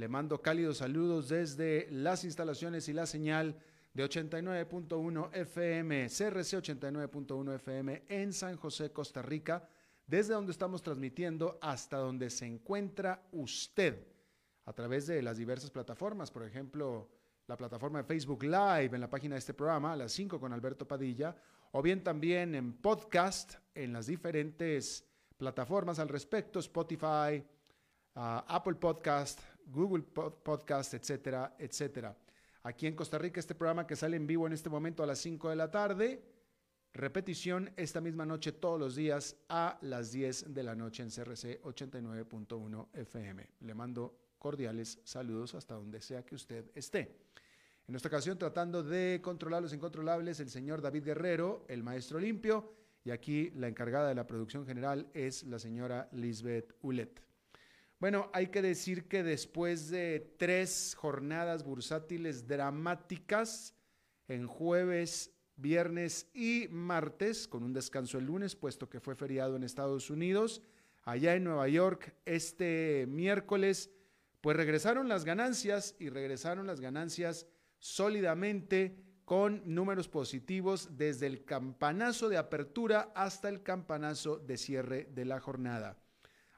Le mando cálidos saludos desde las instalaciones y la señal de 89.1 FM, CRC 89.1 FM en San José, Costa Rica, desde donde estamos transmitiendo hasta donde se encuentra usted a través de las diversas plataformas, por ejemplo, la plataforma de Facebook Live en la página de este programa, a las 5 con Alberto Padilla, o bien también en podcast en las diferentes plataformas al respecto, Spotify, ah, Apple Podcast, Google Podcast, etcétera, etcétera. Aquí en Costa Rica, este programa que sale en vivo en este momento a las 5 de la tarde, repetición esta misma noche todos los días a las 10 de la noche en CRC 89.1 FM. Le mando cordiales saludos hasta donde sea que usted esté. En esta ocasión, tratando de controlar los incontrolables, el señor David Guerrero, el maestro limpio, y aquí la encargada de la producción general es la señora Lisbeth Ulet. Bueno, hay que decir que después de tres jornadas bursátiles dramáticas en jueves, viernes y martes, con un descanso el lunes, puesto que fue feriado en Estados Unidos, allá en Nueva York, este miércoles, pues regresaron las ganancias y regresaron las ganancias sólidamente con números positivos desde el campanazo de apertura hasta el campanazo de cierre de la jornada.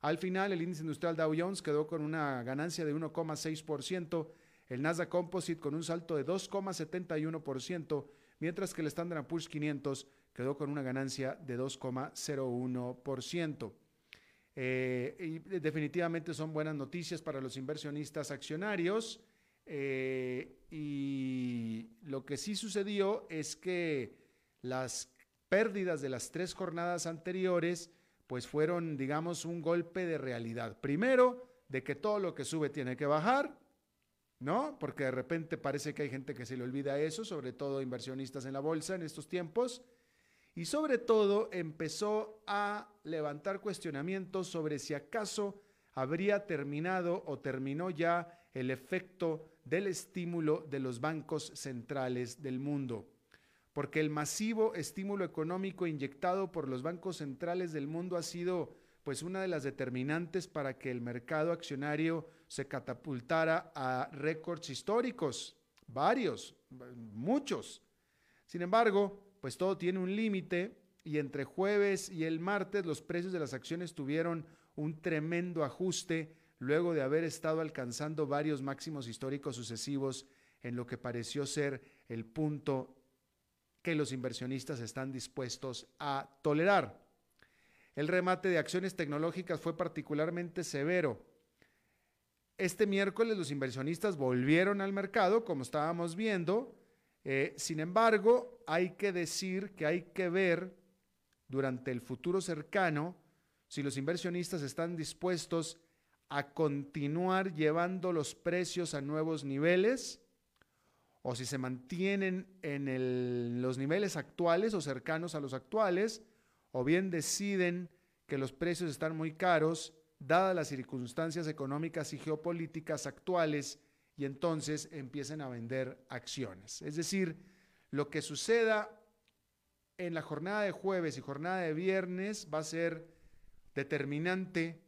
Al final, el índice industrial Dow Jones quedó con una ganancia de 1,6%, el Nasdaq Composite con un salto de 2,71%, mientras que el Standard Poor's 500 quedó con una ganancia de 2,01%. Eh, definitivamente son buenas noticias para los inversionistas accionarios. Eh, y lo que sí sucedió es que las pérdidas de las tres jornadas anteriores pues fueron, digamos, un golpe de realidad. Primero, de que todo lo que sube tiene que bajar, ¿no? Porque de repente parece que hay gente que se le olvida eso, sobre todo inversionistas en la bolsa en estos tiempos. Y sobre todo empezó a levantar cuestionamientos sobre si acaso habría terminado o terminó ya el efecto del estímulo de los bancos centrales del mundo porque el masivo estímulo económico inyectado por los bancos centrales del mundo ha sido pues una de las determinantes para que el mercado accionario se catapultara a récords históricos, varios, muchos. Sin embargo, pues todo tiene un límite y entre jueves y el martes los precios de las acciones tuvieron un tremendo ajuste luego de haber estado alcanzando varios máximos históricos sucesivos en lo que pareció ser el punto que los inversionistas están dispuestos a tolerar. El remate de acciones tecnológicas fue particularmente severo. Este miércoles los inversionistas volvieron al mercado, como estábamos viendo. Eh, sin embargo, hay que decir que hay que ver durante el futuro cercano si los inversionistas están dispuestos a continuar llevando los precios a nuevos niveles o si se mantienen en los niveles actuales o cercanos a los actuales, o bien deciden que los precios están muy caros, dadas las circunstancias económicas y geopolíticas actuales, y entonces empiecen a vender acciones. Es decir, lo que suceda en la jornada de jueves y jornada de viernes va a ser determinante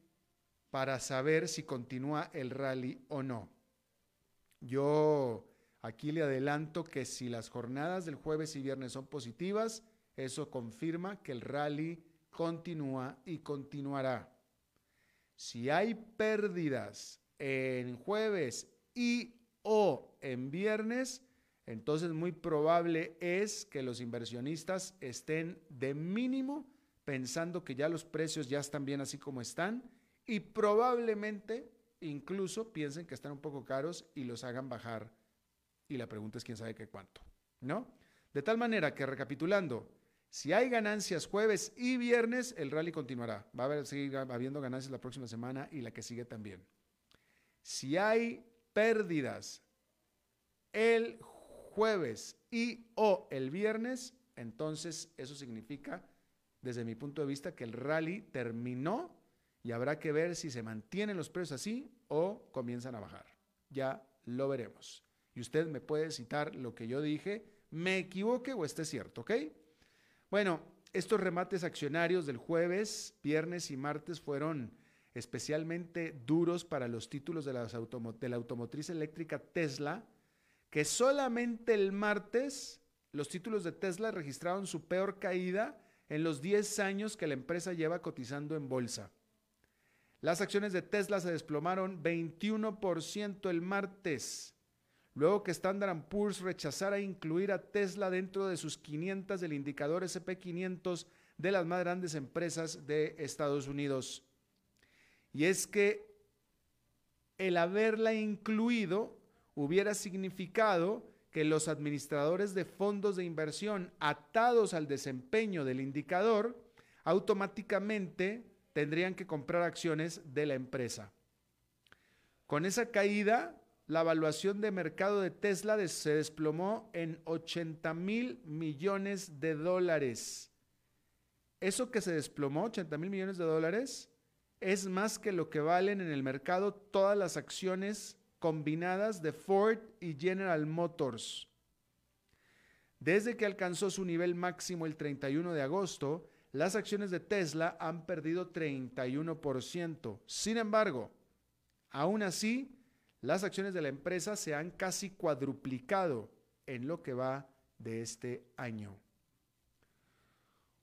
para saber si continúa el rally o no. Yo Aquí le adelanto que si las jornadas del jueves y viernes son positivas, eso confirma que el rally continúa y continuará. Si hay pérdidas en jueves y o en viernes, entonces muy probable es que los inversionistas estén de mínimo pensando que ya los precios ya están bien así como están y probablemente incluso piensen que están un poco caros y los hagan bajar. Y la pregunta es quién sabe qué cuánto, ¿no? De tal manera que recapitulando, si hay ganancias jueves y viernes, el rally continuará. Va a haber, seguir habiendo ganancias la próxima semana y la que sigue también. Si hay pérdidas el jueves y o el viernes, entonces eso significa, desde mi punto de vista, que el rally terminó y habrá que ver si se mantienen los precios así o comienzan a bajar. Ya lo veremos. Y usted me puede citar lo que yo dije, me equivoque o esté cierto, ¿ok? Bueno, estos remates accionarios del jueves, viernes y martes fueron especialmente duros para los títulos de, de la automotriz eléctrica Tesla, que solamente el martes los títulos de Tesla registraron su peor caída en los 10 años que la empresa lleva cotizando en bolsa. Las acciones de Tesla se desplomaron 21% el martes, luego que Standard Poor's rechazara incluir a Tesla dentro de sus 500 del indicador SP500 de las más grandes empresas de Estados Unidos. Y es que el haberla incluido hubiera significado que los administradores de fondos de inversión atados al desempeño del indicador automáticamente tendrían que comprar acciones de la empresa. Con esa caída, la evaluación de mercado de Tesla se desplomó en 80 mil millones de dólares. Eso que se desplomó, 80 mil millones de dólares, es más que lo que valen en el mercado todas las acciones combinadas de Ford y General Motors. Desde que alcanzó su nivel máximo el 31 de agosto, las acciones de Tesla han perdido 31%. Sin embargo, aún así, las acciones de la empresa se han casi cuadruplicado en lo que va de este año.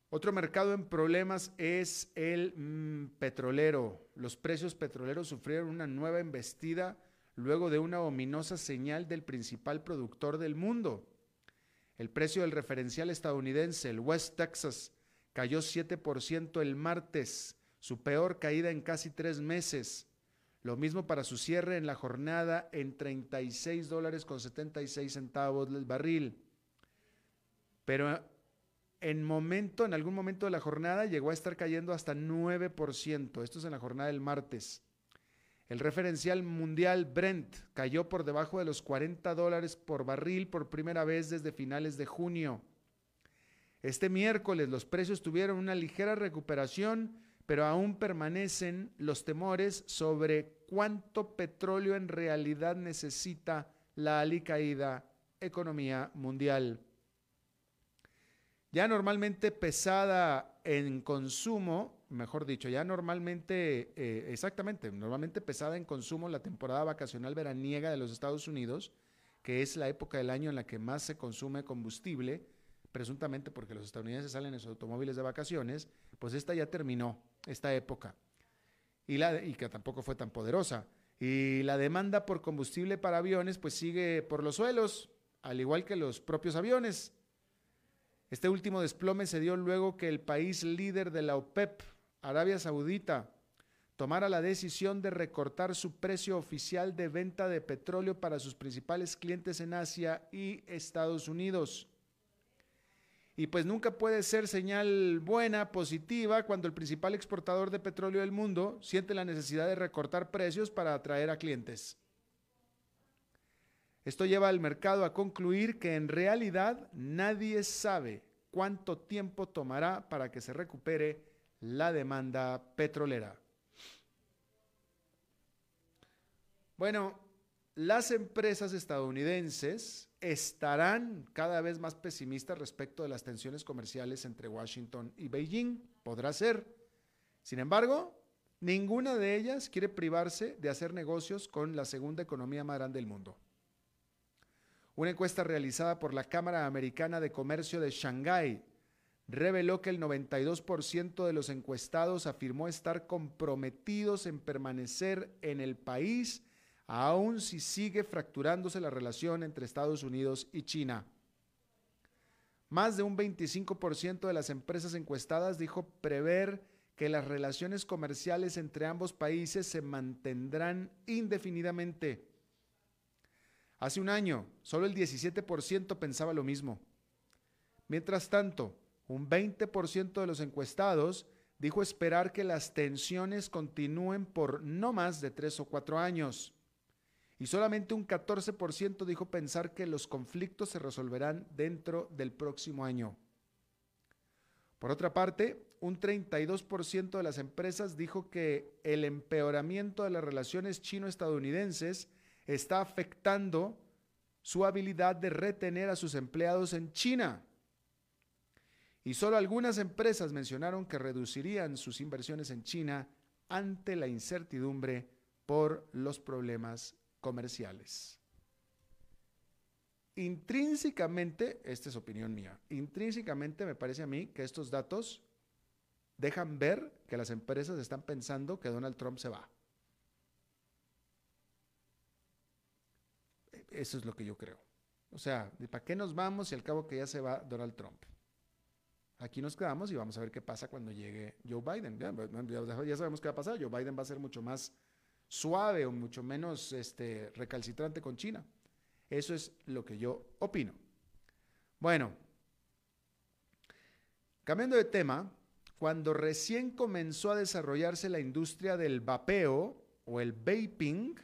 Otro mercado en problemas es el mm, petrolero. Los precios petroleros sufrieron una nueva embestida luego de una ominosa señal del principal productor del mundo. El precio del referencial estadounidense, el West Texas, Cayó 7% el martes, su peor caída en casi tres meses. Lo mismo para su cierre en la jornada en 36 dólares con 76 centavos el barril. Pero en momento, en algún momento de la jornada llegó a estar cayendo hasta 9%. Esto es en la jornada del martes. El referencial mundial Brent cayó por debajo de los 40 dólares por barril por primera vez desde finales de junio. Este miércoles los precios tuvieron una ligera recuperación, pero aún permanecen los temores sobre cuánto petróleo en realidad necesita la alicaída economía mundial. Ya normalmente pesada en consumo, mejor dicho, ya normalmente, eh, exactamente, normalmente pesada en consumo la temporada vacacional veraniega de los Estados Unidos, que es la época del año en la que más se consume combustible, presuntamente porque los estadounidenses salen en sus automóviles de vacaciones, pues esta ya terminó, esta época, y, la, y que tampoco fue tan poderosa. Y la demanda por combustible para aviones pues sigue por los suelos, al igual que los propios aviones. Este último desplome se dio luego que el país líder de la OPEP, Arabia Saudita, tomara la decisión de recortar su precio oficial de venta de petróleo para sus principales clientes en Asia y Estados Unidos. Y pues nunca puede ser señal buena, positiva, cuando el principal exportador de petróleo del mundo siente la necesidad de recortar precios para atraer a clientes. Esto lleva al mercado a concluir que en realidad nadie sabe cuánto tiempo tomará para que se recupere la demanda petrolera. Bueno, las empresas estadounidenses estarán cada vez más pesimistas respecto de las tensiones comerciales entre Washington y Beijing. Podrá ser. Sin embargo, ninguna de ellas quiere privarse de hacer negocios con la segunda economía más grande del mundo. Una encuesta realizada por la Cámara Americana de Comercio de Shanghái reveló que el 92% de los encuestados afirmó estar comprometidos en permanecer en el país aun si sigue fracturándose la relación entre Estados Unidos y China. Más de un 25% de las empresas encuestadas dijo prever que las relaciones comerciales entre ambos países se mantendrán indefinidamente. Hace un año, solo el 17% pensaba lo mismo. Mientras tanto, un 20% de los encuestados dijo esperar que las tensiones continúen por no más de tres o cuatro años. Y solamente un 14% dijo pensar que los conflictos se resolverán dentro del próximo año. Por otra parte, un 32% de las empresas dijo que el empeoramiento de las relaciones chino-estadounidenses está afectando su habilidad de retener a sus empleados en China. Y solo algunas empresas mencionaron que reducirían sus inversiones en China ante la incertidumbre por los problemas comerciales. Intrínsecamente, esta es opinión mía, intrínsecamente me parece a mí que estos datos dejan ver que las empresas están pensando que Donald Trump se va. Eso es lo que yo creo. O sea, ¿para qué nos vamos si al cabo que ya se va Donald Trump? Aquí nos quedamos y vamos a ver qué pasa cuando llegue Joe Biden. Ya, sabemos qué va a pasar. Joe Biden va a ser mucho más suave o mucho menos este, recalcitrante con China. Eso es lo que yo opino. Bueno, cambiando de tema, cuando recién comenzó a desarrollarse la industria del vapeo o el vaping,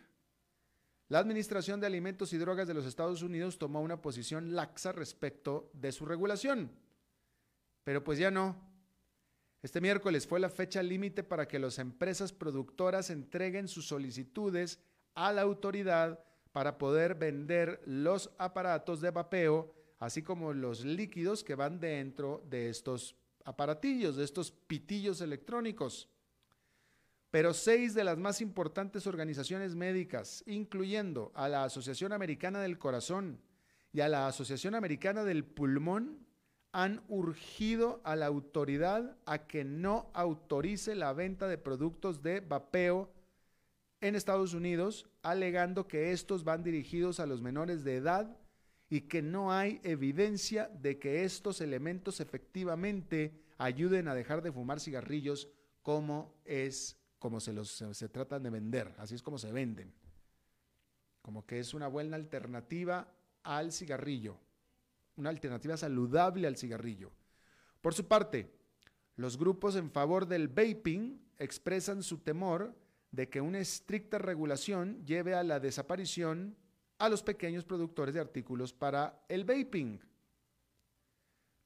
la Administración de Alimentos y Drogas de los Estados Unidos tomó una posición laxa respecto de su regulación. Pero pues ya no. Este miércoles fue la fecha límite para que las empresas productoras entreguen sus solicitudes a la autoridad para poder vender los aparatos de vapeo, así como los líquidos que van dentro de estos aparatillos, de estos pitillos electrónicos. Pero seis de las más importantes organizaciones médicas, incluyendo a la Asociación Americana del Corazón y a la Asociación Americana del Pulmón, han urgido a la autoridad a que no autorice la venta de productos de vapeo en Estados Unidos, alegando que estos van dirigidos a los menores de edad y que no hay evidencia de que estos elementos efectivamente ayuden a dejar de fumar cigarrillos como es como se, los, se, tratan de vender, así es como se venden. Como que es una buena alternativa al cigarrillo, una alternativa saludable al cigarrillo. Por su parte, los grupos en favor del vaping expresan su temor de que una estricta regulación lleve a la desaparición a los pequeños productores de artículos para el vaping.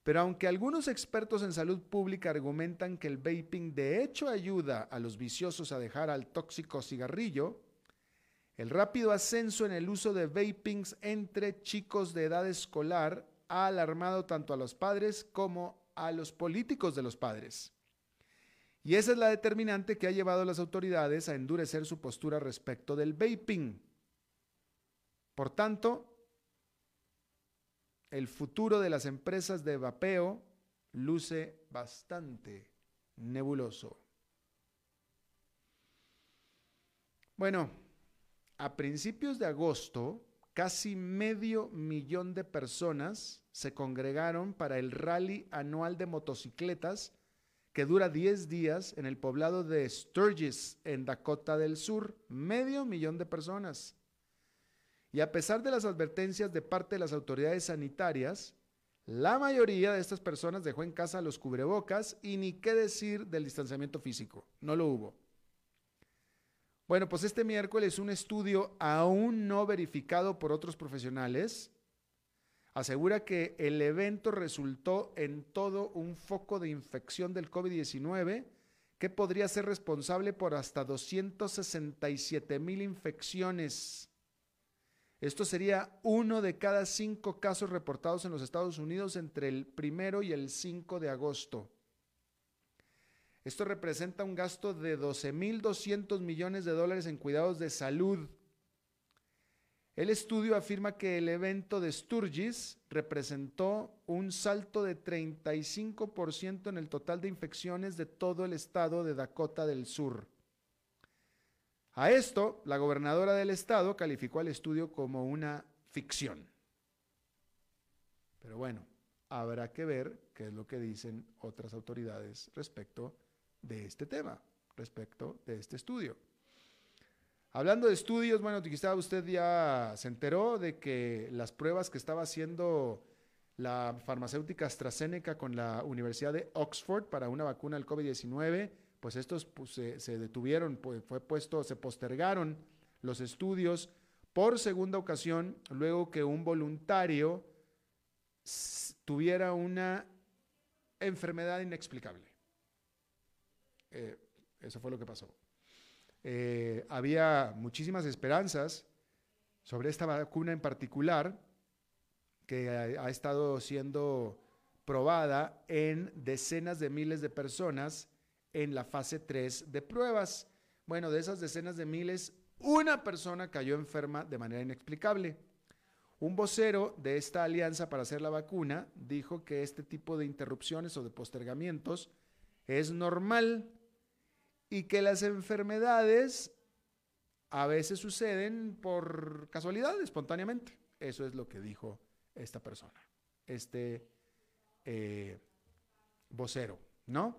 Pero aunque algunos expertos en salud pública argumentan que el vaping de hecho ayuda a los viciosos a dejar al tóxico cigarrillo, el rápido ascenso en el uso de vapings entre chicos de edad escolar ha alarmado tanto a los padres como a los políticos de los padres. Y esa es la determinante que ha llevado a las autoridades a endurecer su postura respecto del vaping. Por tanto, el futuro de las empresas de vapeo luce bastante nebuloso. Bueno, a principios de agosto, casi medio millón de personas se congregaron para el rally anual de motocicletas que dura 10 días en el poblado de Sturgis, en Dakota del Sur. Medio millón de personas. Y a pesar de las advertencias de parte de las autoridades sanitarias, la mayoría de estas personas dejó en casa los cubrebocas y ni qué decir del distanciamiento físico. No lo hubo. Bueno, pues este miércoles un estudio aún no verificado por otros profesionales asegura que el evento resultó en todo un foco de infección del COVID-19 que podría ser responsable por hasta 267 mil infecciones esto sería uno de cada cinco casos reportados en los Estados Unidos entre el primero y el 5 de agosto. Esto representa un gasto de 12.200 millones de dólares en cuidados de salud. El estudio afirma que el evento de Sturgis representó un salto de 35% en el total de infecciones de todo el estado de Dakota del Sur. A esto, la gobernadora del estado calificó al estudio como una ficción. Pero bueno, habrá que ver qué es lo que dicen otras autoridades respecto de este tema, respecto de este estudio. Hablando de estudios, bueno, quizá usted ya se enteró de que las pruebas que estaba haciendo la farmacéutica AstraZeneca con la Universidad de Oxford para una vacuna del COVID-19, pues estos pues, se, detuvieron, pues, fue puesto, se postergaron los estudios por segunda ocasión, luego que un voluntario tuviera una enfermedad inexplicable. Eh, eso fue lo que pasó. Eh, había muchísimas esperanzas sobre esta vacuna en particular que ha, estado siendo probada en decenas de miles de personas en la fase 3 de pruebas. Bueno, de esas decenas de miles, una persona cayó enferma de manera inexplicable. Un vocero de esta alianza para hacer la vacuna dijo que este tipo de interrupciones o de postergamientos es normal y que las enfermedades a veces suceden por casualidad, espontáneamente. Eso es lo que dijo esta persona, este eh, vocero, ¿no?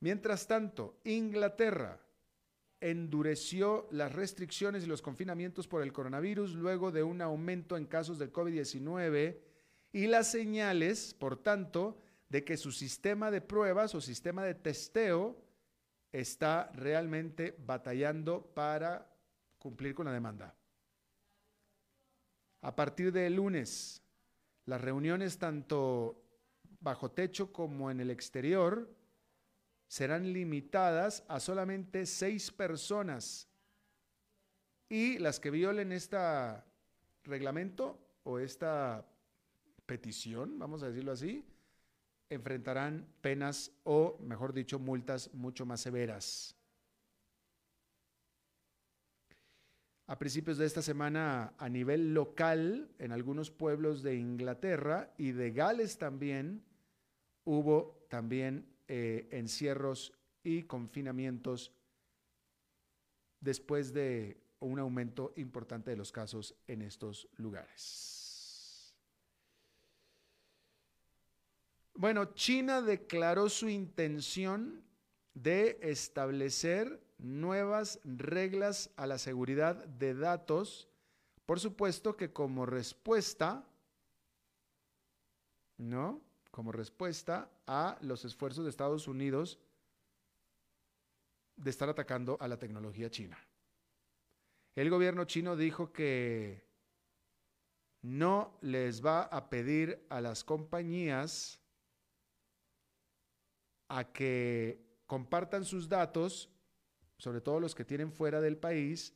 Mientras tanto, Inglaterra endureció las restricciones y los confinamientos por el coronavirus luego de un aumento en casos del COVID-19 y las señales, por tanto, de que su sistema de pruebas o sistema de testeo está realmente batallando para cumplir con la demanda. A partir del lunes, las reuniones tanto bajo techo como en el exterior serán limitadas a solamente seis personas y las que violen este reglamento o esta petición, vamos a decirlo así, enfrentarán penas o, mejor dicho, multas mucho más severas. A principios de esta semana, a nivel local, en algunos pueblos de Inglaterra y de Gales también, hubo también eh, encierros y confinamientos después de un aumento importante de los casos en estos lugares. Bueno, China declaró su intención de establecer nuevas reglas a la seguridad de datos, por supuesto que como respuesta, ¿no? Como respuesta a los esfuerzos de Estados Unidos de estar atacando a la tecnología china. El gobierno chino dijo que no les va a pedir a las compañías a que compartan sus datos, sobre todo los que tienen fuera del país,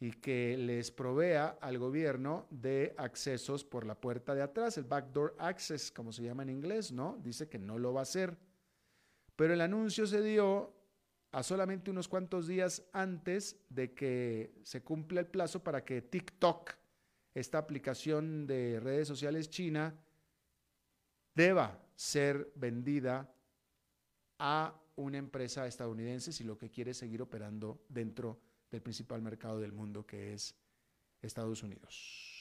y que les provea al gobierno de accesos por la puerta de atrás, el backdoor access, como se llama en inglés, ¿no? Dice que no lo va a hacer. Pero el anuncio se dio a solamente unos cuantos días antes de que se cumpla el plazo para que TikTok, esta aplicación de redes sociales china, deba ser vendida a una empresa estadounidense si lo que quiere es seguir operando dentro del principal mercado del mundo que es Estados Unidos.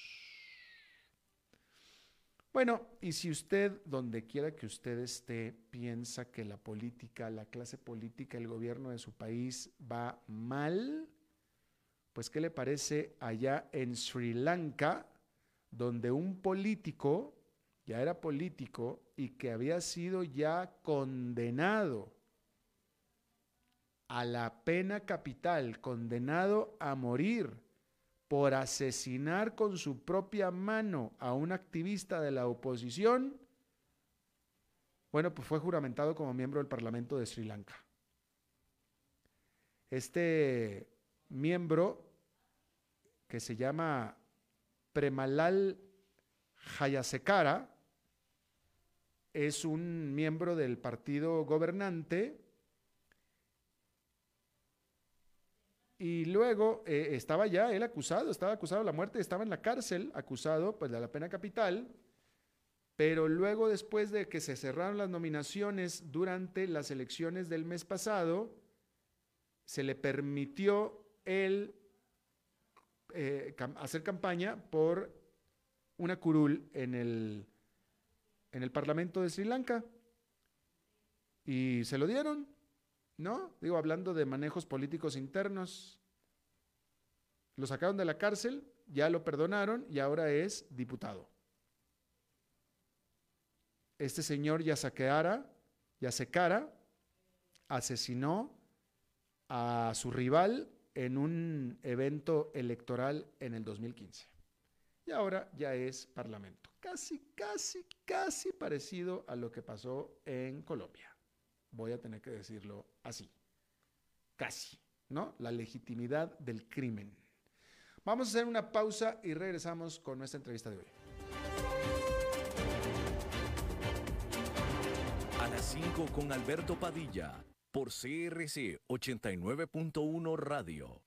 Bueno, y si usted, donde quiera que usted esté, piensa que la política, la clase política, el gobierno de su país va mal, pues ¿qué le parece allá en Sri Lanka, donde un político ya era político y que había sido ya condenado a la pena capital, condenado a morir por asesinar con su propia mano a un activista de la oposición, bueno, pues fue juramentado como miembro del Parlamento de Sri Lanka. Este miembro, que se llama Premalal Hayasekara, es un miembro del partido gobernante. Y luego eh, estaba ya él acusado, estaba acusado de la muerte, estaba en la cárcel, acusado pues de la pena capital, pero luego después de que se cerraron las nominaciones durante las elecciones del mes pasado, se le permitió él eh, hacer campaña por una curul en el en el Parlamento de Sri Lanka y se lo dieron ¿no? Digo, hablando de manejos políticos internos. Lo sacaron de la cárcel, ya lo perdonaron y ahora es diputado. Este señor ya se cara, asesinó a su rival en un evento electoral en el 2015. Y ahora ya es parlamento. Casi, casi, casi parecido a lo que pasó en Colombia. Voy a tener que decirlo así. Casi, ¿no? La legitimidad del crimen. Vamos a hacer una pausa y regresamos con nuestra entrevista de hoy. A las 5 con Alberto Padilla por CRC 89.1 Radio.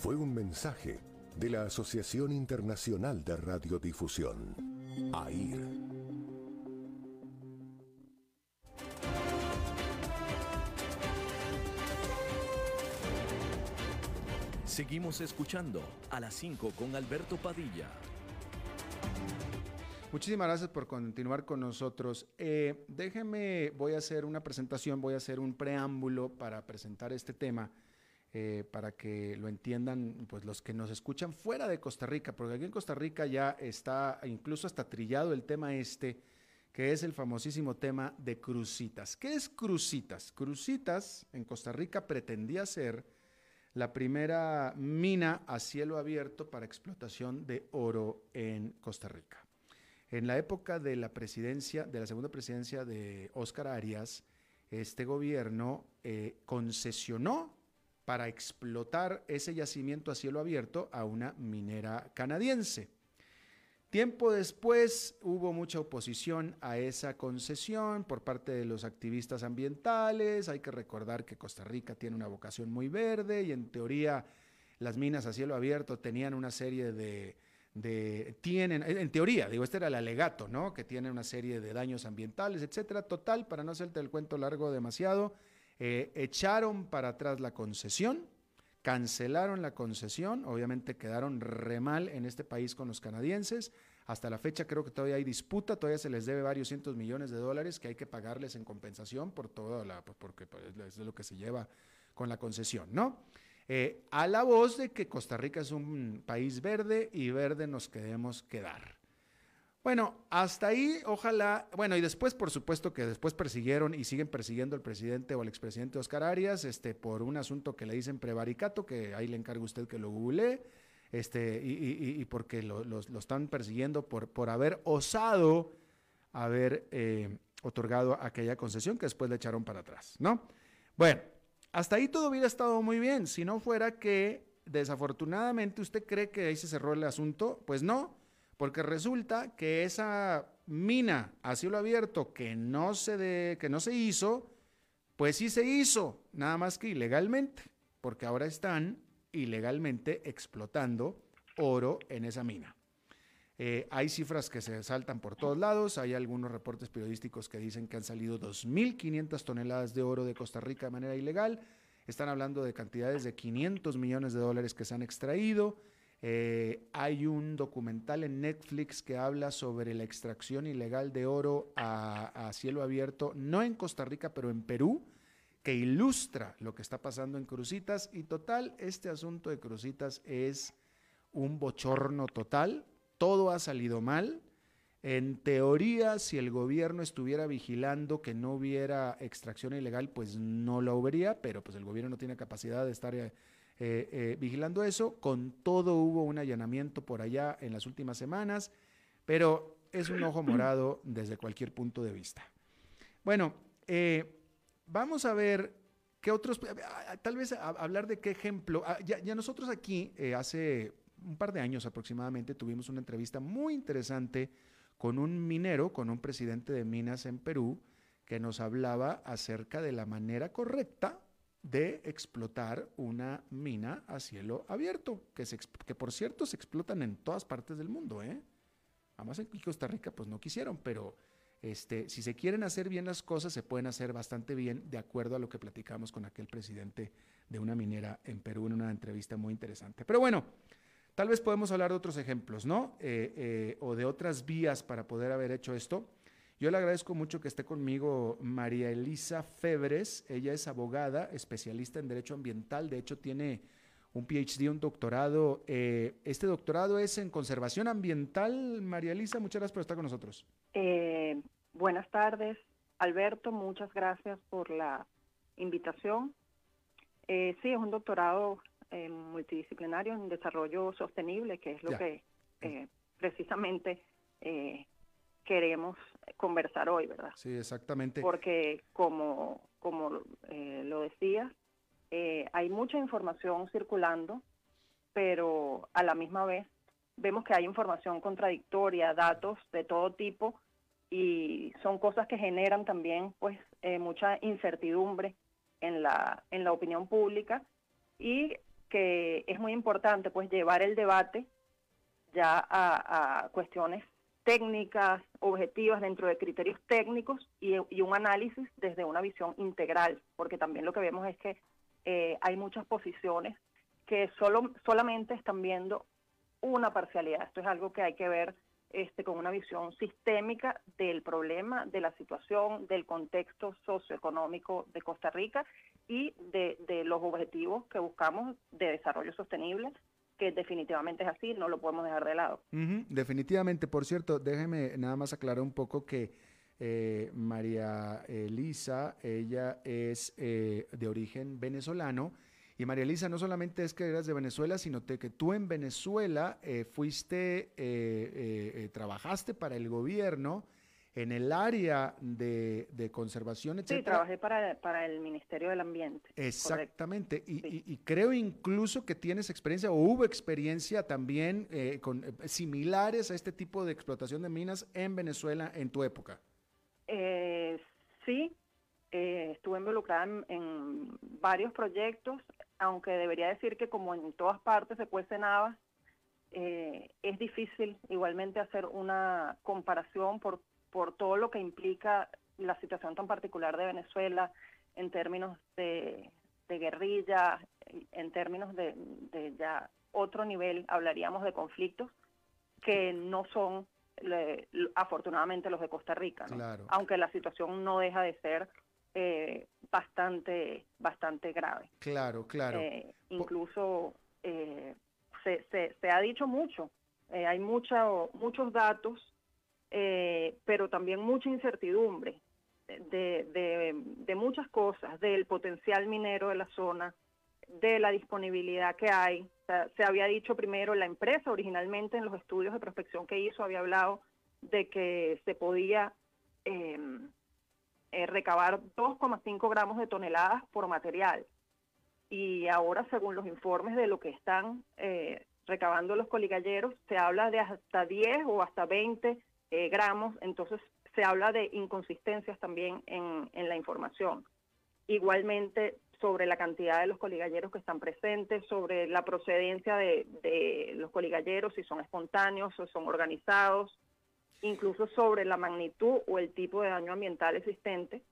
fue un mensaje de la Asociación Internacional de Radiodifusión, AIR. Seguimos escuchando a las 5 con Alberto Padilla. Muchísimas gracias por continuar con nosotros. Eh, déjeme, voy a hacer una presentación, voy a hacer un preámbulo para presentar este tema eh, para que lo entiendan pues los que nos escuchan fuera de Costa Rica, porque aquí en Costa Rica ya está incluso hasta trillado el tema este, que es el famosísimo tema de crucitas. ¿Qué es crucitas? Crucitas en Costa Rica pretendía ser la primera mina a cielo abierto para explotación de oro en Costa Rica. En la época de la presidencia, de la segunda presidencia de Óscar Arias, este gobierno eh, concesionó para explotar ese yacimiento a cielo abierto a una minera canadiense. Tiempo después hubo mucha oposición a esa concesión por parte de los activistas ambientales. Hay que recordar que Costa Rica tiene una vocación muy verde y en teoría las minas a cielo abierto tenían una serie de, tienen, en teoría, digo, este era el alegato, ¿no? Que tienen una serie de daños ambientales, etcétera. Total, para no hacerte el cuento largo demasiado, eh, echaron para atrás la concesión, cancelaron la concesión, obviamente quedaron re mal en este país con los canadienses. Hasta la fecha creo que todavía hay disputa, todavía se les debe varios cientos millones de dólares que hay que pagarles en compensación por todo la, porque pues, es lo que se lleva con la concesión, ¿no? Eh, a la voz de que Costa Rica es un país verde y verde nos queremos quedar. Bueno, hasta ahí, ojalá, bueno, y después, por supuesto que después persiguieron y siguen persiguiendo al presidente o al expresidente Oscar Arias, este, por un asunto que le dicen prevaricato, que ahí le encargo a usted que lo googlee, este, y, porque lo, están persiguiendo por, por haber osado haber eh, otorgado aquella concesión que después le echaron para atrás, ¿no? Bueno, hasta ahí todo hubiera estado muy bien, si no fuera que desafortunadamente usted cree que ahí se cerró el asunto, pues no, porque resulta que esa mina a cielo abierto que no se, que no se hizo, pues sí se hizo, nada más que ilegalmente, porque ahora están ilegalmente explotando oro en esa mina. Eh, hay cifras que se saltan por todos lados, hay algunos reportes periodísticos que dicen que han salido 2.500 toneladas de oro de Costa Rica de manera ilegal, están hablando de cantidades de 500 millones de dólares que se han extraído. Eh, hay un documental en Netflix que habla sobre la extracción ilegal de oro a, cielo abierto, no en Costa Rica, pero en Perú, que ilustra lo que está pasando en Crucitas. Y total, este asunto de Crucitas es un bochorno total. Todo ha salido mal. En teoría, si el gobierno estuviera vigilando que no hubiera extracción ilegal, pues no lo hubiera, pero pues el gobierno no tiene capacidad de estar eh, eh, vigilando eso. Con todo hubo un allanamiento por allá en las últimas semanas, pero es un ojo morado desde cualquier punto de vista. Bueno, eh, vamos a ver qué otros, tal vez hablar de qué ejemplo. Ya nosotros aquí hace un par de años aproximadamente tuvimos una entrevista muy interesante con un minero, con un presidente de minas en Perú, que nos hablaba acerca de la manera correcta de explotar una mina a cielo abierto, que, se, que por cierto se explotan en todas partes del mundo. ¿eh? Además en Costa Rica pues no quisieron, pero este, si se quieren hacer bien las cosas, se pueden hacer bastante bien de acuerdo a lo que platicamos con aquel presidente de una minera en Perú en una entrevista muy interesante. Pero bueno, Tal vez podemos hablar de otros ejemplos, ¿no? Eh, eh, o de otras vías para poder haber hecho esto. Yo le agradezco mucho que esté conmigo María Elisa Febres. Ella es abogada, especialista en Derecho Ambiental. De hecho, tiene un PhD, un doctorado. Eh, este doctorado es en conservación ambiental. María Elisa, muchas gracias por estar con nosotros. buenas tardes, Alberto. Muchas gracias por la invitación. sí, es un doctorado eh, multidisciplinario en desarrollo sostenible, que es lo que eh, precisamente eh, queremos conversar hoy, ¿verdad? Sí, exactamente. Porque como, como eh, lo decía, hay mucha información circulando, pero a la misma vez vemos que hay información contradictoria, datos de todo tipo, y son cosas que generan también pues mucha incertidumbre en la, en la opinión pública y que es muy importante pues llevar el debate ya a, cuestiones técnicas, objetivas dentro de criterios técnicos y, un análisis desde una visión integral, porque también lo que vemos es que eh, hay muchas posiciones que solo, solamente están viendo una parcialidad. Esto es algo que hay que ver este, con una visión sistémica del problema, de la situación, del contexto socioeconómico de Costa Rica y de, los objetivos que buscamos de desarrollo sostenible, que definitivamente es así, no lo podemos dejar de lado. definitivamente, por cierto, déjeme nada más aclarar un poco que eh, María Elisa, ella es eh, de origen venezolano, y María Elisa, no solamente es que eras de Venezuela, sino que tú en Venezuela eh, fuiste, trabajaste para el gobierno, en el área de, conservación, etc. Sí, trabajé para, el Ministerio del Ambiente. Exactamente, y, creo incluso que tienes experiencia o hubo experiencia también eh, con, eh, similares a este tipo de explotación de minas en Venezuela en tu época. Eh, sí, estuve involucrada en, en, varios proyectos, aunque debería decir que como en todas partes se cuecen habas, es difícil igualmente hacer una comparación por por todo lo que implica la situación tan particular de Venezuela en términos de, guerrilla, en términos de, ya otro nivel, hablaríamos de conflictos que no son afortunadamente los de Costa Rica, aunque la situación no deja de ser eh, bastante bastante grave. Claro, claro. Eh, incluso eh, se, se, se, ha dicho mucho, hay mucha, muchos datos eh, pero también mucha incertidumbre de, de, muchas cosas, del potencial minero de la zona, de la disponibilidad que hay. se había dicho primero, la empresa originalmente en los estudios de prospección que hizo había hablado de que se podía em, eh, recabar 2,5 gramos de toneladas por material. Y ahora, según los informes de lo que están eh, recabando los coligalleros, se habla de hasta 10 o hasta 20 eh, gramos, entonces se habla de inconsistencias también en, en la información. Igualmente sobre la cantidad de los coligalleros que están presentes, sobre la procedencia de, de los coligalleros, si son espontáneos o son organizados, incluso sobre la magnitud o el tipo de daño ambiental existente,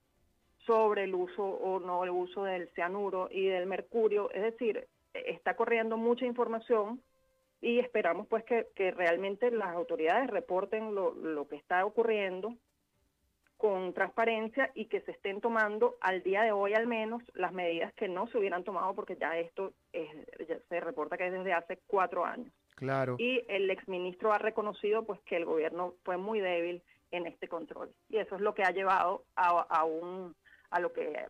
sobre el uso o no el uso del cianuro y del mercurio. Es decir, está corriendo mucha información y esperamos pues que, que realmente las autoridades reporten lo, lo que está ocurriendo con transparencia y que se estén tomando al día de hoy al menos las medidas que no se hubieran tomado porque ya esto es, ya se reporta que es desde hace cuatro años. Claro. Y el exministro ha reconocido pues que el gobierno fue muy débil en este control y eso es lo que ha llevado a, a un a lo que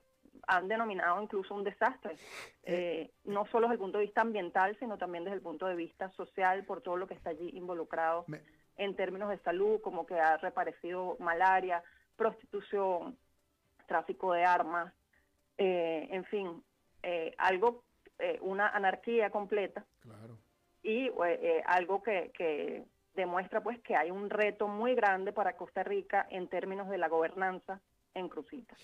han denominado incluso un desastre, eh, no solo desde el punto de vista ambiental, sino también desde el punto de vista social, por todo lo que está allí involucrado Me- en términos de salud, como que ha reparecido malaria, prostitución, tráfico de armas, eh, en fin, eh, algo, eh, una anarquía completa Claro. y algo que, que demuestra pues que hay un reto muy grande para Costa Rica en términos de la gobernanza en Crucita.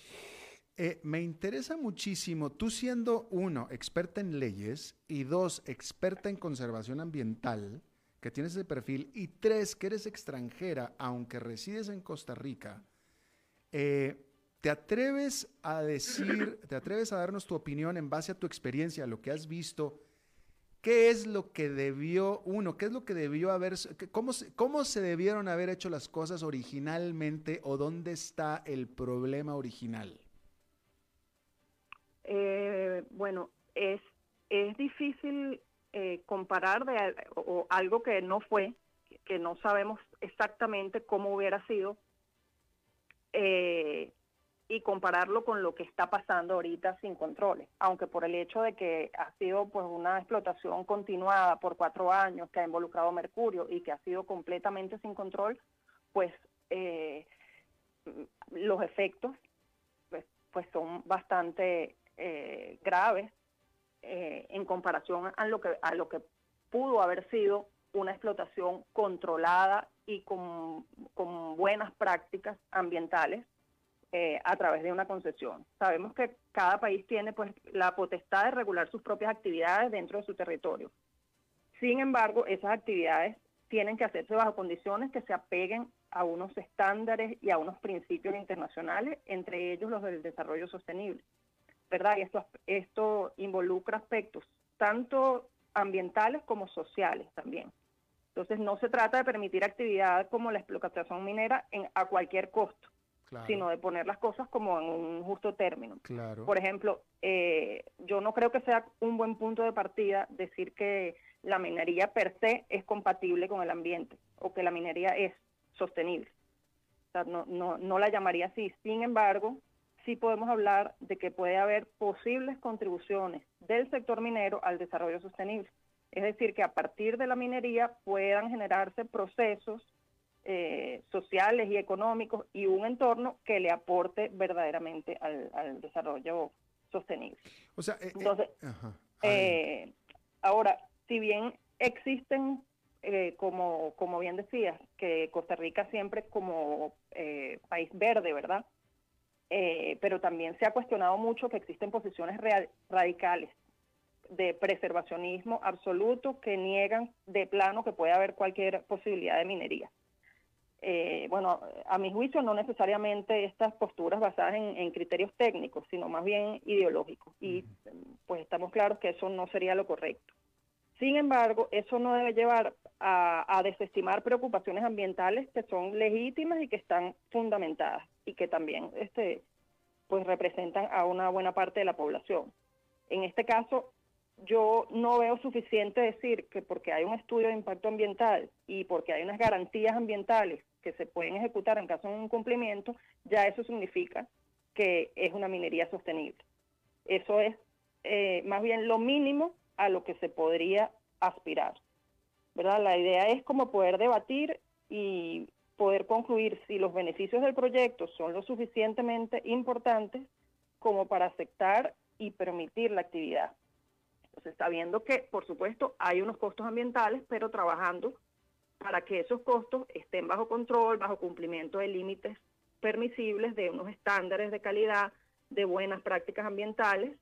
Eh, me interesa muchísimo, tú siendo uno, experta en leyes, y dos, experta en conservación ambiental, que tienes ese perfil, y tres, que eres extranjera, aunque resides en Costa Rica, eh, ¿te atreves a decir, te atreves a darnos tu opinión en base a tu experiencia, lo que has visto? ¿Qué es lo que debió, uno, qué es lo que debió haber, cómo se, cómo se debieron haber hecho las cosas originalmente o dónde está el problema original? Eh, bueno, es, es difícil eh, comparar de, o, o algo que no fue, que- no sabemos exactamente cómo hubiera sido, eh, y compararlo con lo que está pasando ahorita sin controles, aunque por el hecho de que ha sido pues una explotación continuada por cuatro años que ha involucrado mercurio y que ha sido completamente sin control, pues eh, los efectos pues, pues son bastante eh, graves eh, en comparación a lo que a lo que pudo haber sido una explotación controlada y con, con buenas prácticas ambientales eh, a través de una concesión. Sabemos que cada país tiene pues la potestad de regular sus propias actividades dentro de su territorio. Sin embargo, esas actividades tienen que hacerse bajo condiciones que se apeguen a unos estándares y a unos principios internacionales, entre ellos los del desarrollo sostenible. ¿Verdad? Y esto, esto involucra aspectos tanto ambientales como sociales también. Entonces, no se trata de permitir actividad como la explotación minera en, a cualquier costo, Claro, sino de poner las cosas como en un justo término. claro. Por ejemplo, eh, yo no creo que sea un buen punto de partida decir que la minería per se es compatible con el ambiente o que la minería es sostenible. O sea, no, no, no la llamaría así. Sin embargo, sí podemos hablar de que puede haber posibles contribuciones del sector minero al desarrollo sostenible. Es decir, que a partir de la minería puedan generarse procesos eh, sociales y económicos y un entorno que le aporte verdaderamente al, al desarrollo sostenible. O sea, eh, eh, Entonces. Eh, ahora, si bien existen, eh, como, como bien decías, que Costa Rica siempre como eh, país verde, ¿verdad? Eh, pero también se ha cuestionado mucho que existen posiciones real- radicales de preservacionismo absoluto que niegan de plano que puede haber cualquier posibilidad de minería. Eh, bueno, a mi juicio no necesariamente estas posturas basadas en, en criterios técnicos, sino más bien ideológicos. Y pues estamos claros que eso no sería lo correcto. Sin embargo, eso no debe llevar a, a desestimar preocupaciones ambientales que son legítimas y que están fundamentadas y que también este, pues representan a una buena parte de la población. En este caso, yo no veo suficiente decir que porque hay un estudio de impacto ambiental y porque hay unas garantías ambientales que se pueden ejecutar en caso de un incumplimiento, ya eso significa que es una minería sostenible. Eso es eh, más bien lo mínimo a lo que se podría aspirar. ¿verdad? La idea es como poder debatir y poder concluir si los beneficios del proyecto son lo suficientemente importantes como para aceptar y permitir la actividad. Entonces, sabiendo que, por supuesto, hay unos costos ambientales, pero trabajando para que esos costos estén bajo control, bajo cumplimiento de límites permisibles, de unos estándares de calidad, de buenas prácticas ambientales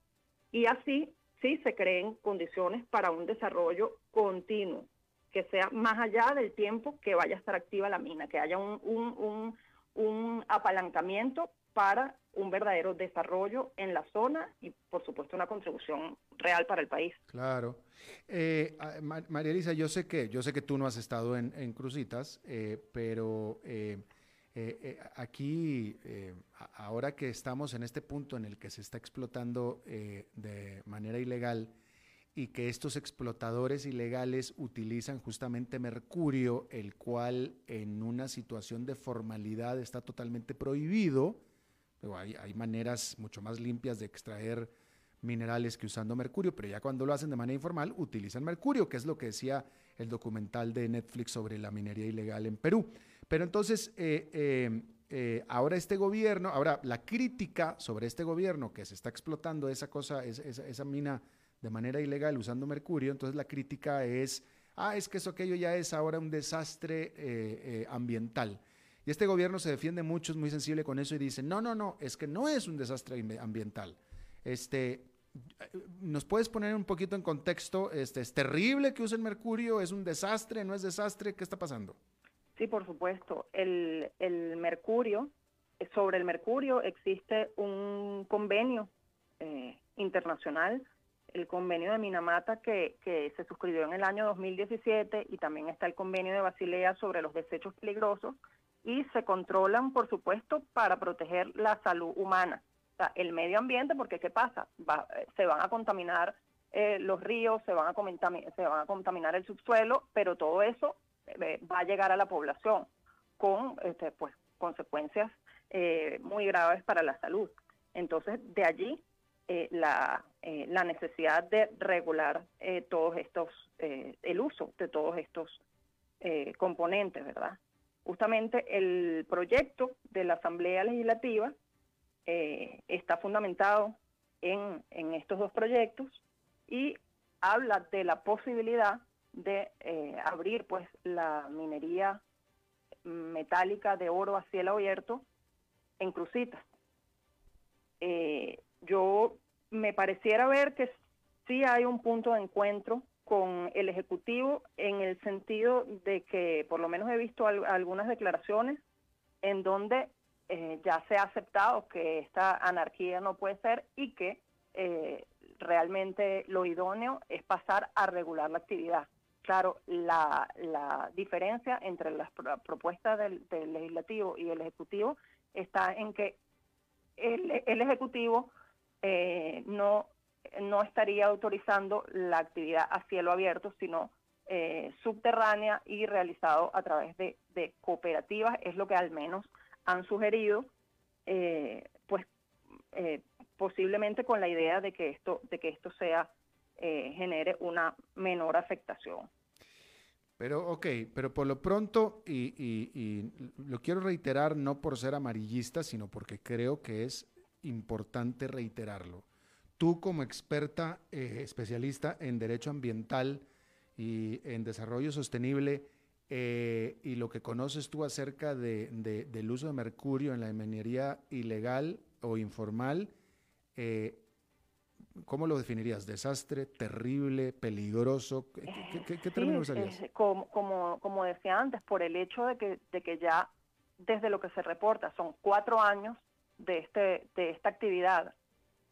y así sí se creen condiciones para un desarrollo continuo, que sea más allá del tiempo que vaya a estar activa la mina, que haya un, un, un apalancamiento para un verdadero desarrollo en la zona y, por supuesto, una contribución real para el país. Claro. Eh, María Elisa, yo sé que yo sé que tú no has estado en, en eh, pero eh, eh, aquí, ahora que estamos en este punto en el que se está explotando de manera ilegal y que estos explotadores ilegales utilizan justamente mercurio, el cual en una situación de formalidad está totalmente prohibido, hay, maneras mucho más limpias de extraer minerales que usando mercurio, pero ya cuando lo hacen de manera informal utilizan mercurio, que es lo que decía el documental de Netflix sobre la minería ilegal en Perú. Pero entonces, eh, eh, eh, ahora este gobierno, ahora la crítica sobre este gobierno que se está explotando esa cosa, esa, mina de manera ilegal usando mercurio, entonces la crítica es, ah, es que eso aquello ya es ahora un desastre ambiental. Y este gobierno se defiende mucho, es muy sensible con eso y dice, no, no, no, es que no es un desastre ambiental. Este, ¿Nos puedes poner un poquito en contexto? Este, ¿Es terrible que usen mercurio? ¿Es un desastre? ¿No es desastre? ¿Qué está pasando? Sí, por supuesto. El, el mercurio, sobre el mercurio existe un convenio eh, internacional, el convenio de Minamata que, que se suscribió en el año 2017 y también está el convenio de Basilea sobre los desechos peligrosos y se controlan, por supuesto, para proteger la salud humana. O sea, el medio ambiente, porque ¿qué pasa? se van a contaminar eh, los ríos, se van, a contaminar, se van a contaminar el subsuelo, pero todo eso eh, va a llegar a la población con este, pues, consecuencias eh, muy graves para la salud. Entonces, de allí la, la, necesidad de regular todos estos, el uso de todos estos componentes, ¿verdad? Justamente el proyecto de la Asamblea Legislativa eh, está fundamentado en, estos dos proyectos y habla de la posibilidad de eh, abrir pues la minería metálica de oro a cielo abierto en Crucitas. Eh, yo me pareciera ver que sí hay un punto de encuentro con el Ejecutivo en el sentido de que por lo menos he visto algunas declaraciones en donde eh, ya se ha aceptado que esta anarquía no puede ser y que eh, realmente lo idóneo es pasar a regular la actividad. Claro, la, diferencia entre las propuestas del, legislativo y el ejecutivo está en que el, ejecutivo eh, no no estaría autorizando la actividad a cielo abierto, sino eh, subterránea y realizado a través de, cooperativas, es lo que al menos han sugerido, eh, pues posiblemente con la idea de que esto, de que esto sea, genere una menor afectación. Pero, ok, pero por lo pronto, y, y, lo quiero reiterar no por ser amarillista, sino porque creo que es importante reiterarlo tú como experta eh, especialista en derecho ambiental y en desarrollo sostenible, eh, y lo que conoces tú acerca de, del uso de mercurio en la minería ilegal o informal, eh, ¿cómo lo definirías? ¿Desastre, terrible, peligroso? ¿Qué, qué, término usarías? como, como, como, decía antes, por el hecho de que, de que ya desde lo que se reporta son cuatro años de, este, de esta actividad,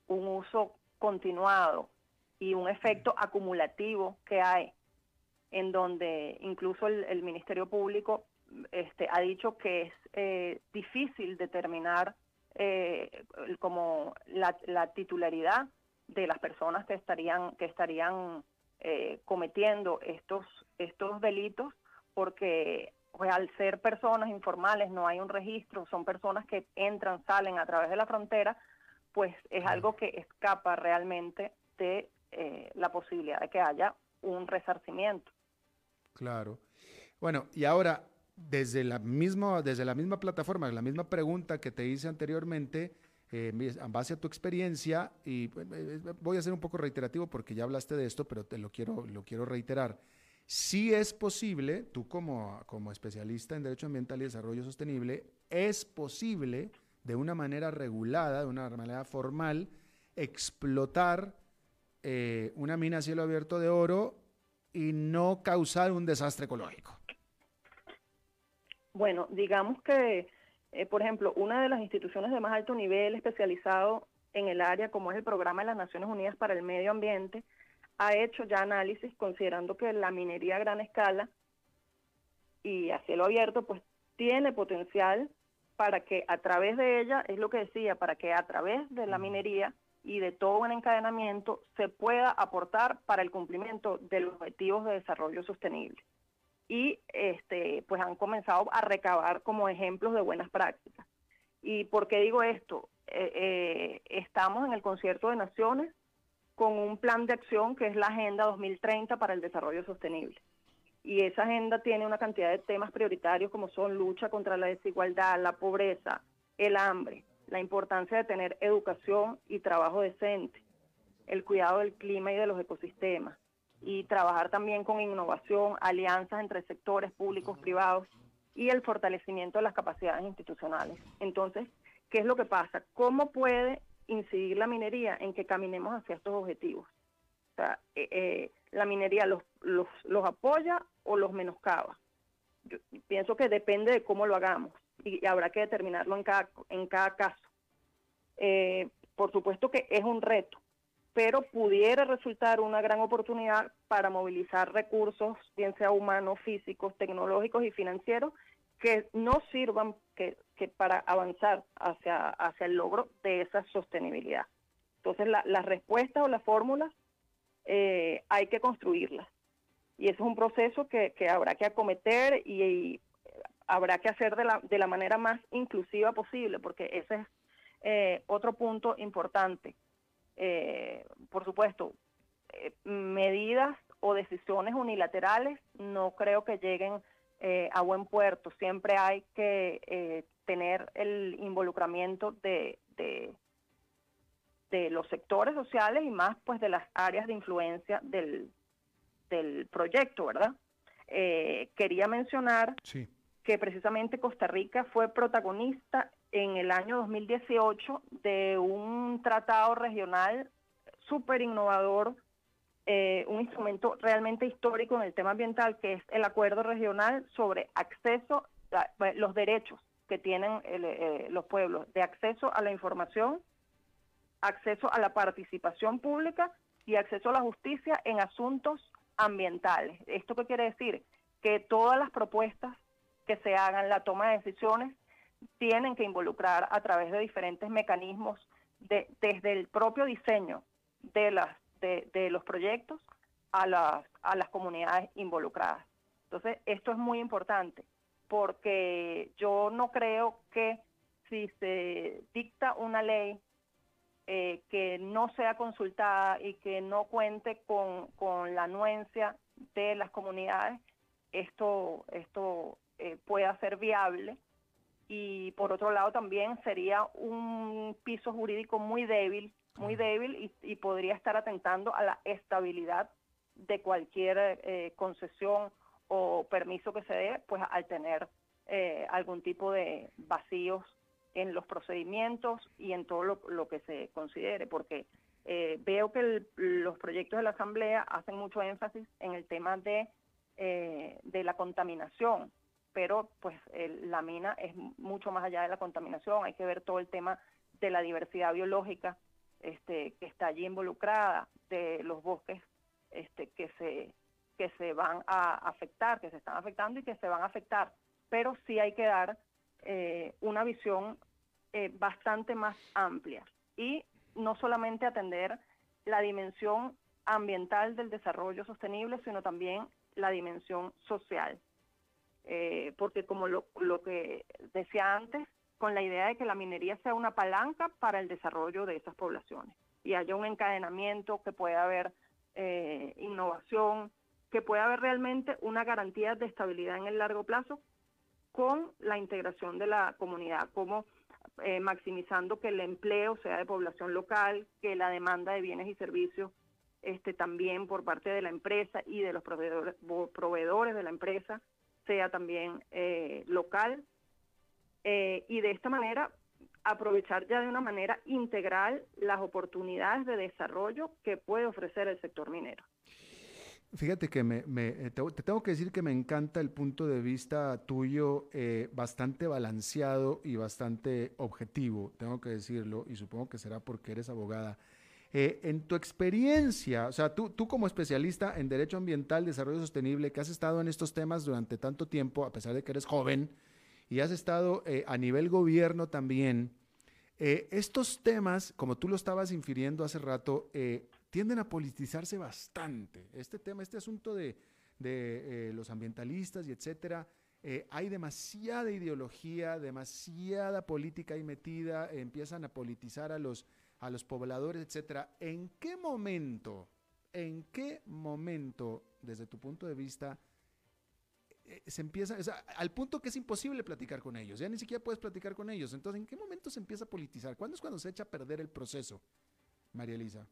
un uso continuado y un efecto acumulativo que hay, en donde incluso el, Ministerio Público este, ha dicho que es eh, difícil determinar eh, como la, titularidad de las personas que estarían que estarían eh, cometiendo estos estos delitos porque pues, al ser personas informales no hay un registro son personas que entran salen a través de la frontera pues es algo que escapa realmente de eh, la posibilidad de que haya un resarcimiento. Claro. Bueno, y ahora, desde la misma, desde la misma plataforma, la misma pregunta que te hice anteriormente, eh, en base a tu experiencia, y eh, voy a ser un poco reiterativo porque ya hablaste de esto, pero te lo quiero, lo quiero reiterar. Si es posible, tú como, como especialista en Derecho Ambiental y Desarrollo Sostenible, es posible de una manera regulada, de una manera formal, explotar eh, una mina a cielo abierto de oro y no causar un desastre ecológico? Bueno, digamos que, eh, por ejemplo, una de las instituciones de más alto nivel especializado en el área, como es el Programa de las Naciones Unidas para el Medio Ambiente, ha hecho ya análisis considerando que la minería a gran escala y a cielo abierto, pues tiene potencial para que a través de ella, es lo que decía, para que a través de la minería y de todo un encadenamiento se pueda aportar para el cumplimiento de los objetivos de desarrollo sostenible. Y este, pues han comenzado a recabar como ejemplos de buenas prácticas. ¿Y por qué digo esto? Eh, eh, estamos en el concierto de naciones con un plan de acción que es la Agenda 2030 para el Desarrollo Sostenible y esa agenda tiene una cantidad de temas prioritarios como son lucha contra la desigualdad, la pobreza, el hambre, la importancia de tener educación y trabajo decente, el cuidado del clima y de los ecosistemas, y trabajar también con innovación, alianzas entre sectores públicos, privados y el fortalecimiento de las capacidades institucionales. Entonces, ¿qué es lo que pasa? ¿Cómo puede incidir la minería en que caminemos hacia estos objetivos? O sea, eh, eh, la minería los, los, apoya o los menoscaba. Yo pienso que depende de cómo lo hagamos y, habrá que determinarlo en cada, en cada caso. Eh, por supuesto que es un reto, pero pudiera resultar una gran oportunidad para movilizar recursos, bien sea humanos, físicos, tecnológicos y financieros, que no sirvan que, que para avanzar hacia, hacia el logro de esa sostenibilidad. Entonces, la, las respuestas o las fórmulas eh, hay que construirlas. Y eso es un proceso que, habrá que acometer y, habrá que hacer de la, de la manera más inclusiva posible, porque ese es eh, otro punto importante. Eh, por supuesto, medidas o decisiones unilaterales no creo que lleguen a buen puerto. Siempre hay que tener el involucramiento de, de los sectores sociales y más pues de las áreas de influencia del, del proyecto, ¿verdad? Eh, quería mencionar que precisamente Costa Rica fue protagonista en el año 2018 de un tratado regional súper innovador, eh, un instrumento realmente histórico en el tema ambiental, que es el acuerdo regional sobre acceso, a, los derechos que tienen eh, los pueblos de acceso a la información acceso a la participación pública y acceso a la justicia en asuntos ambientales. ¿Esto qué quiere decir? Que todas las propuestas que se hagan, la toma de decisiones, tienen que involucrar a través de diferentes mecanismos, de, desde el propio diseño de, las, de, los proyectos a las, a las comunidades involucradas. Entonces, esto es muy importante porque yo no creo que si se dicta una ley eh, que no sea consultada y que no cuente con, la anuencia de las comunidades, esto, esto eh, pueda ser viable. Y por otro lado también sería un piso jurídico muy débil, muy débil y, podría estar atentando a la estabilidad de cualquier eh, concesión o permiso que se dé, pues al tener algún tipo de vacíos en los procedimientos y en todo lo, que se considere, porque eh, veo que los proyectos de la Asamblea hacen mucho énfasis en el tema de, eh, de la contaminación, pero pues la mina es mucho más allá de la contaminación, hay que ver todo el tema de la diversidad biológica este, que está allí involucrada, de los bosques este, que, se, que se van a afectar, que se están afectando y que se van a afectar, pero sí hay que dar eh, una visión eh, bastante más amplia y no solamente atender la dimensión ambiental del desarrollo sostenible, sino también la dimensión social. Eh, porque como lo, lo que decía antes, con la idea de que la minería sea una palanca para el desarrollo de esas poblaciones y haya un encadenamiento, que pueda haber innovación, que pueda haber realmente una garantía de estabilidad en el largo plazo con la integración de la comunidad, como eh, maximizando que el empleo sea de población local, que la demanda de bienes y servicios este, también por parte de la empresa y de los proveedores, proveedores de la empresa sea también eh, local. Eh, y de esta manera aprovechar ya de una manera integral las oportunidades de desarrollo que puede ofrecer el sector minero. Fíjate que me, eh, te, tengo que decir que me encanta el punto de vista tuyo, eh, bastante balanceado y bastante objetivo, tengo que decirlo, y supongo que será porque eres abogada. Eh, en tu experiencia, o sea, tú, tú como especialista en Derecho Ambiental, Desarrollo Sostenible, que has estado en estos temas durante tanto tiempo, a pesar de que eres joven, y has estado a nivel gobierno también, estos temas, como tú lo estabas infiriendo hace rato, tienden a politizarse bastante. Este tema, este asunto de, de eh, los ambientalistas y etcétera, eh, hay demasiada ideología, demasiada política ahí metida, empiezan a politizar a los, a los pobladores, etcétera. ¿En qué momento, en qué momento, desde tu punto de vista, eh, se empieza, al punto que es imposible platicar con ellos, ya ni siquiera puedes platicar con ellos. Entonces, ¿en qué momento se empieza a politizar? ¿Cuándo es cuando se echa a perder el proceso, María Elisa?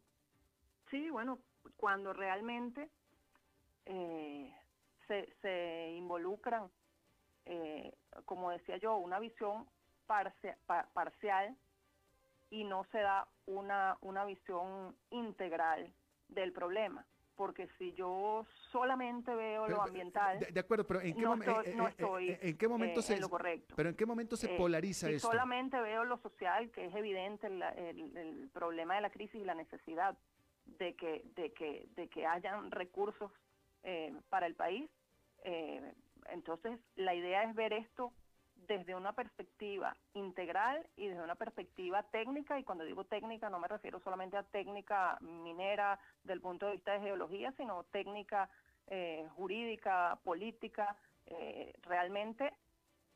Sí, bueno, cuando realmente eh, se, se, involucran, eh, como decía yo, una visión parcial y no se da una, una visión integral del problema porque si yo solamente veo lo ambiental de, acuerdo pero en qué, momento se lo correcto pero en qué momento se eh, polariza si solamente veo lo social que es evidente el, el, problema de la crisis y la necesidad de que, de que, de que hayan recursos eh, para el país. Eh, entonces, la idea es ver esto desde una perspectiva integral y desde una perspectiva técnica, y cuando digo técnica no me refiero solamente a técnica minera del punto de vista de geología, sino técnica eh, jurídica, política, realmente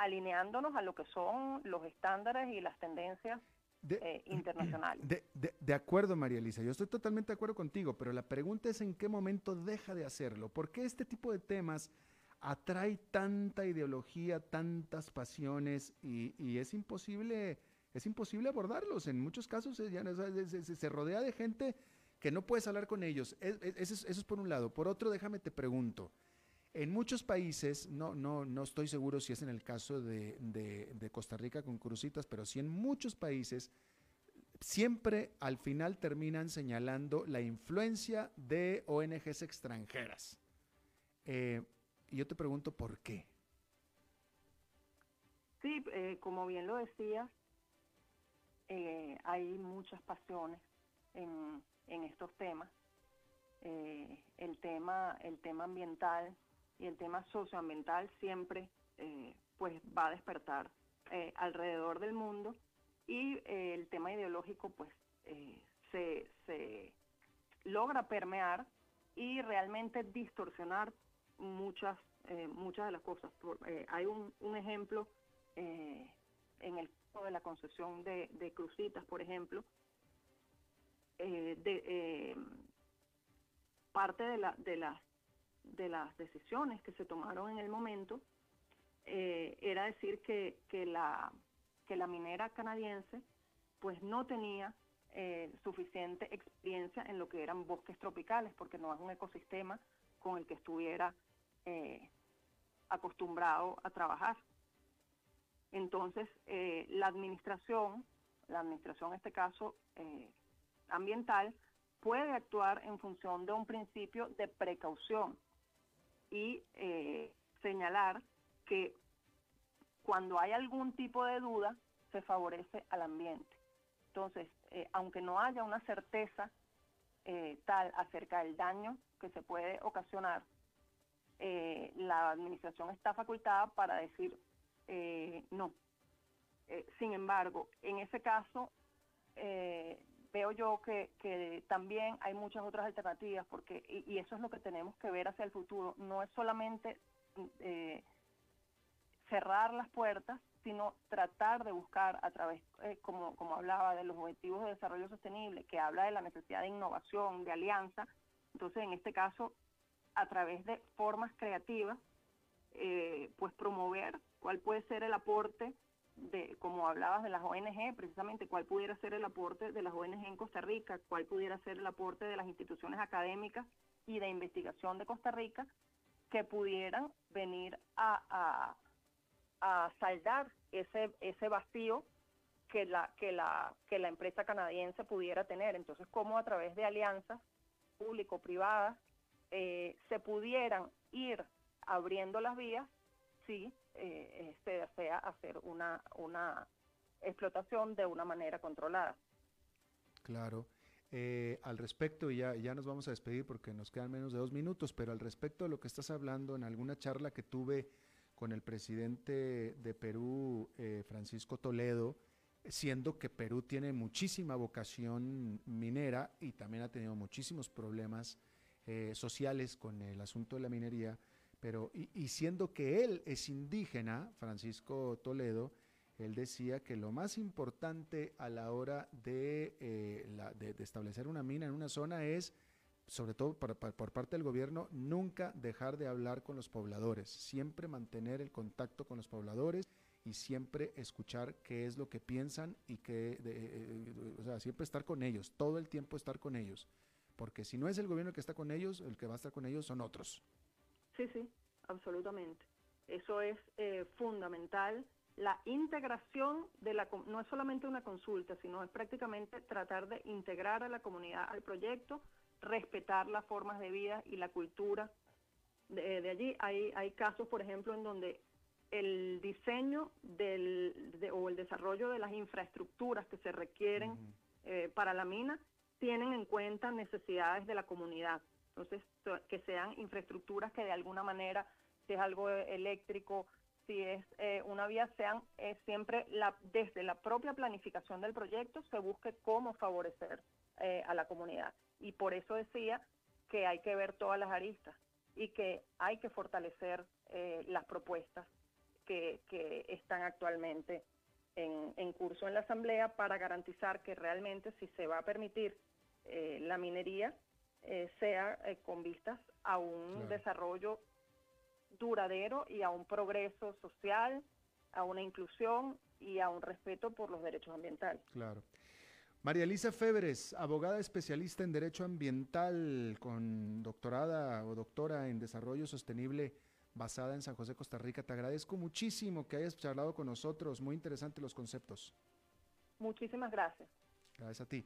alineándonos a lo que son los estándares y las tendencias de, eh, internacional. De, acuerdo, María Elisa, yo estoy totalmente de acuerdo contigo, pero la pregunta es en qué momento deja de hacerlo. ¿Por qué este tipo de temas atrae tanta ideología, tantas pasiones y, es imposible es imposible abordarlos? En muchos casos se, rodea de gente que no puedes hablar con ellos. eso es por un lado. Por otro, déjame te pregunto. En muchos países, no, no, no estoy seguro si es en el caso de, de, Costa Rica con Crucitas, pero sí en muchos países, siempre al final terminan señalando la influencia de ONGs extranjeras. Eh, y yo te pregunto por qué. Sí, eh, como bien lo decías, eh, hay muchas pasiones en, en estos temas. el tema el tema ambiental y el tema socioambiental siempre eh, pues va a despertar eh, alrededor del mundo y eh, el tema ideológico pues se, logra permear y realmente distorsionar muchas muchas de las cosas. hay un, ejemplo en el caso de la concesión de, de crucitas, por ejemplo, de parte de, la, de las de las decisiones que se tomaron en el momento eh, era decir que, que, la, que la minera canadiense pues no tenía eh, suficiente experiencia en lo que eran bosques tropicales, porque no es un ecosistema con el que estuviera eh, acostumbrado a trabajar. Entonces, la administración, la administración en este caso ambiental, puede actuar en función de un principio de precaución y eh, señalar que cuando hay algún tipo de duda, se favorece al ambiente. Entonces, eh, aunque no haya una certeza eh, tal acerca del daño que se puede ocasionar, la administración está facultada para decir no. sin embargo, en ese caso, veo yo que, también hay muchas otras alternativas, porque y, eso es lo que tenemos que ver hacia el futuro. No es solamente eh, cerrar las puertas, sino tratar de buscar a través, eh, como, como hablaba, de los objetivos de desarrollo sostenible, que habla de la necesidad de innovación, de alianza. Entonces, en este caso, a través de formas creativas, eh, pues promover cuál puede ser el aporte de, como hablabas de las ONG, precisamente cuál pudiera ser el aporte de las ONG en Costa Rica, cuál pudiera ser el aporte de las instituciones académicas y de investigación de Costa Rica que pudieran venir a, a, saldar ese, ese vacío que la, que la, que la empresa canadiense pudiera tener. Entonces, cómo a través de alianzas público-privadas eh, se pudieran ir abriendo las vías si eh, se desea hacer una, una explotación de una manera controlada. Claro. Eh, al respecto, y ya, ya nos vamos a despedir porque nos quedan menos de dos minutos, pero al respecto de lo que estás hablando en alguna charla que tuve con el presidente de Perú, eh, Francisco Toledo, siendo que Perú tiene muchísima vocación minera y también ha tenido muchísimos problemas eh, sociales con el asunto de la minería, pero y, siendo que él es indígena, Francisco Toledo, él decía que lo más importante a la hora de, eh, establecer una mina en una zona es sobre todo por, parte del gobierno, nunca dejar de hablar con los pobladores, siempre mantener el contacto con los pobladores y siempre escuchar qué es lo que piensan y que, eh, o sea, siempre estar con ellos, todo el tiempo estar con ellos, porque si no es el gobierno el que está con ellos, el que va a estar con ellos son otros. Sí, sí, absolutamente. Eso es eh, fundamental. La integración de la no es solamente una consulta, sino es prácticamente tratar de integrar a la comunidad al proyecto respetar las formas de vida y la cultura de, allí. Hay, hay casos, por ejemplo, en donde el diseño del, o el desarrollo de las infraestructuras que se requieren eh, para la mina tienen en cuenta necesidades de la comunidad. Entonces, que sean infraestructuras que de alguna manera, si es algo eléctrico, si es eh, una vía, sean eh, siempre la, desde la propia planificación del proyecto se busque cómo favorecer a la comunidad y por eso decía que hay que ver todas las aristas y que hay que fortalecer eh, las propuestas que, están actualmente en, curso en la Asamblea para garantizar que realmente si se va a permitir eh, la minería eh, sea con vistas a un desarrollo duradero y a un progreso social, a una inclusión y a un respeto por los derechos ambientales. Claro. María Elisa Febres, abogada especialista en Derecho Ambiental con doctorada o doctora en Desarrollo Sostenible basada en San José, Costa Rica. Te agradezco muchísimo que hayas charlado con nosotros. Muy interesantes los conceptos. Muchísimas gracias. Gracias a ti.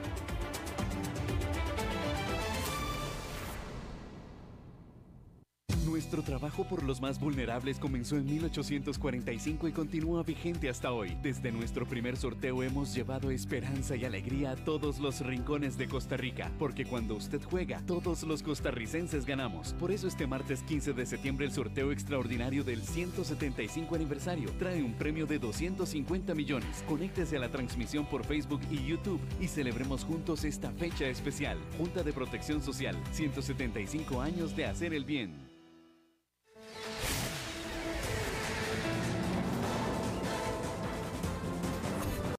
Nuestro trabajo por los más vulnerables comenzó en 1845 y continúa vigente hasta hoy. Desde nuestro primer sorteo hemos llevado esperanza y alegría a todos los rincones de Costa Rica, porque cuando usted juega, todos los costarricenses ganamos. Por eso este martes 15 de septiembre el sorteo extraordinario del 175 aniversario trae un premio de 250 millones. Conéctese a la transmisión por Facebook y YouTube y celebremos juntos esta fecha especial. Junta de Protección Social, 175 años de hacer el bien.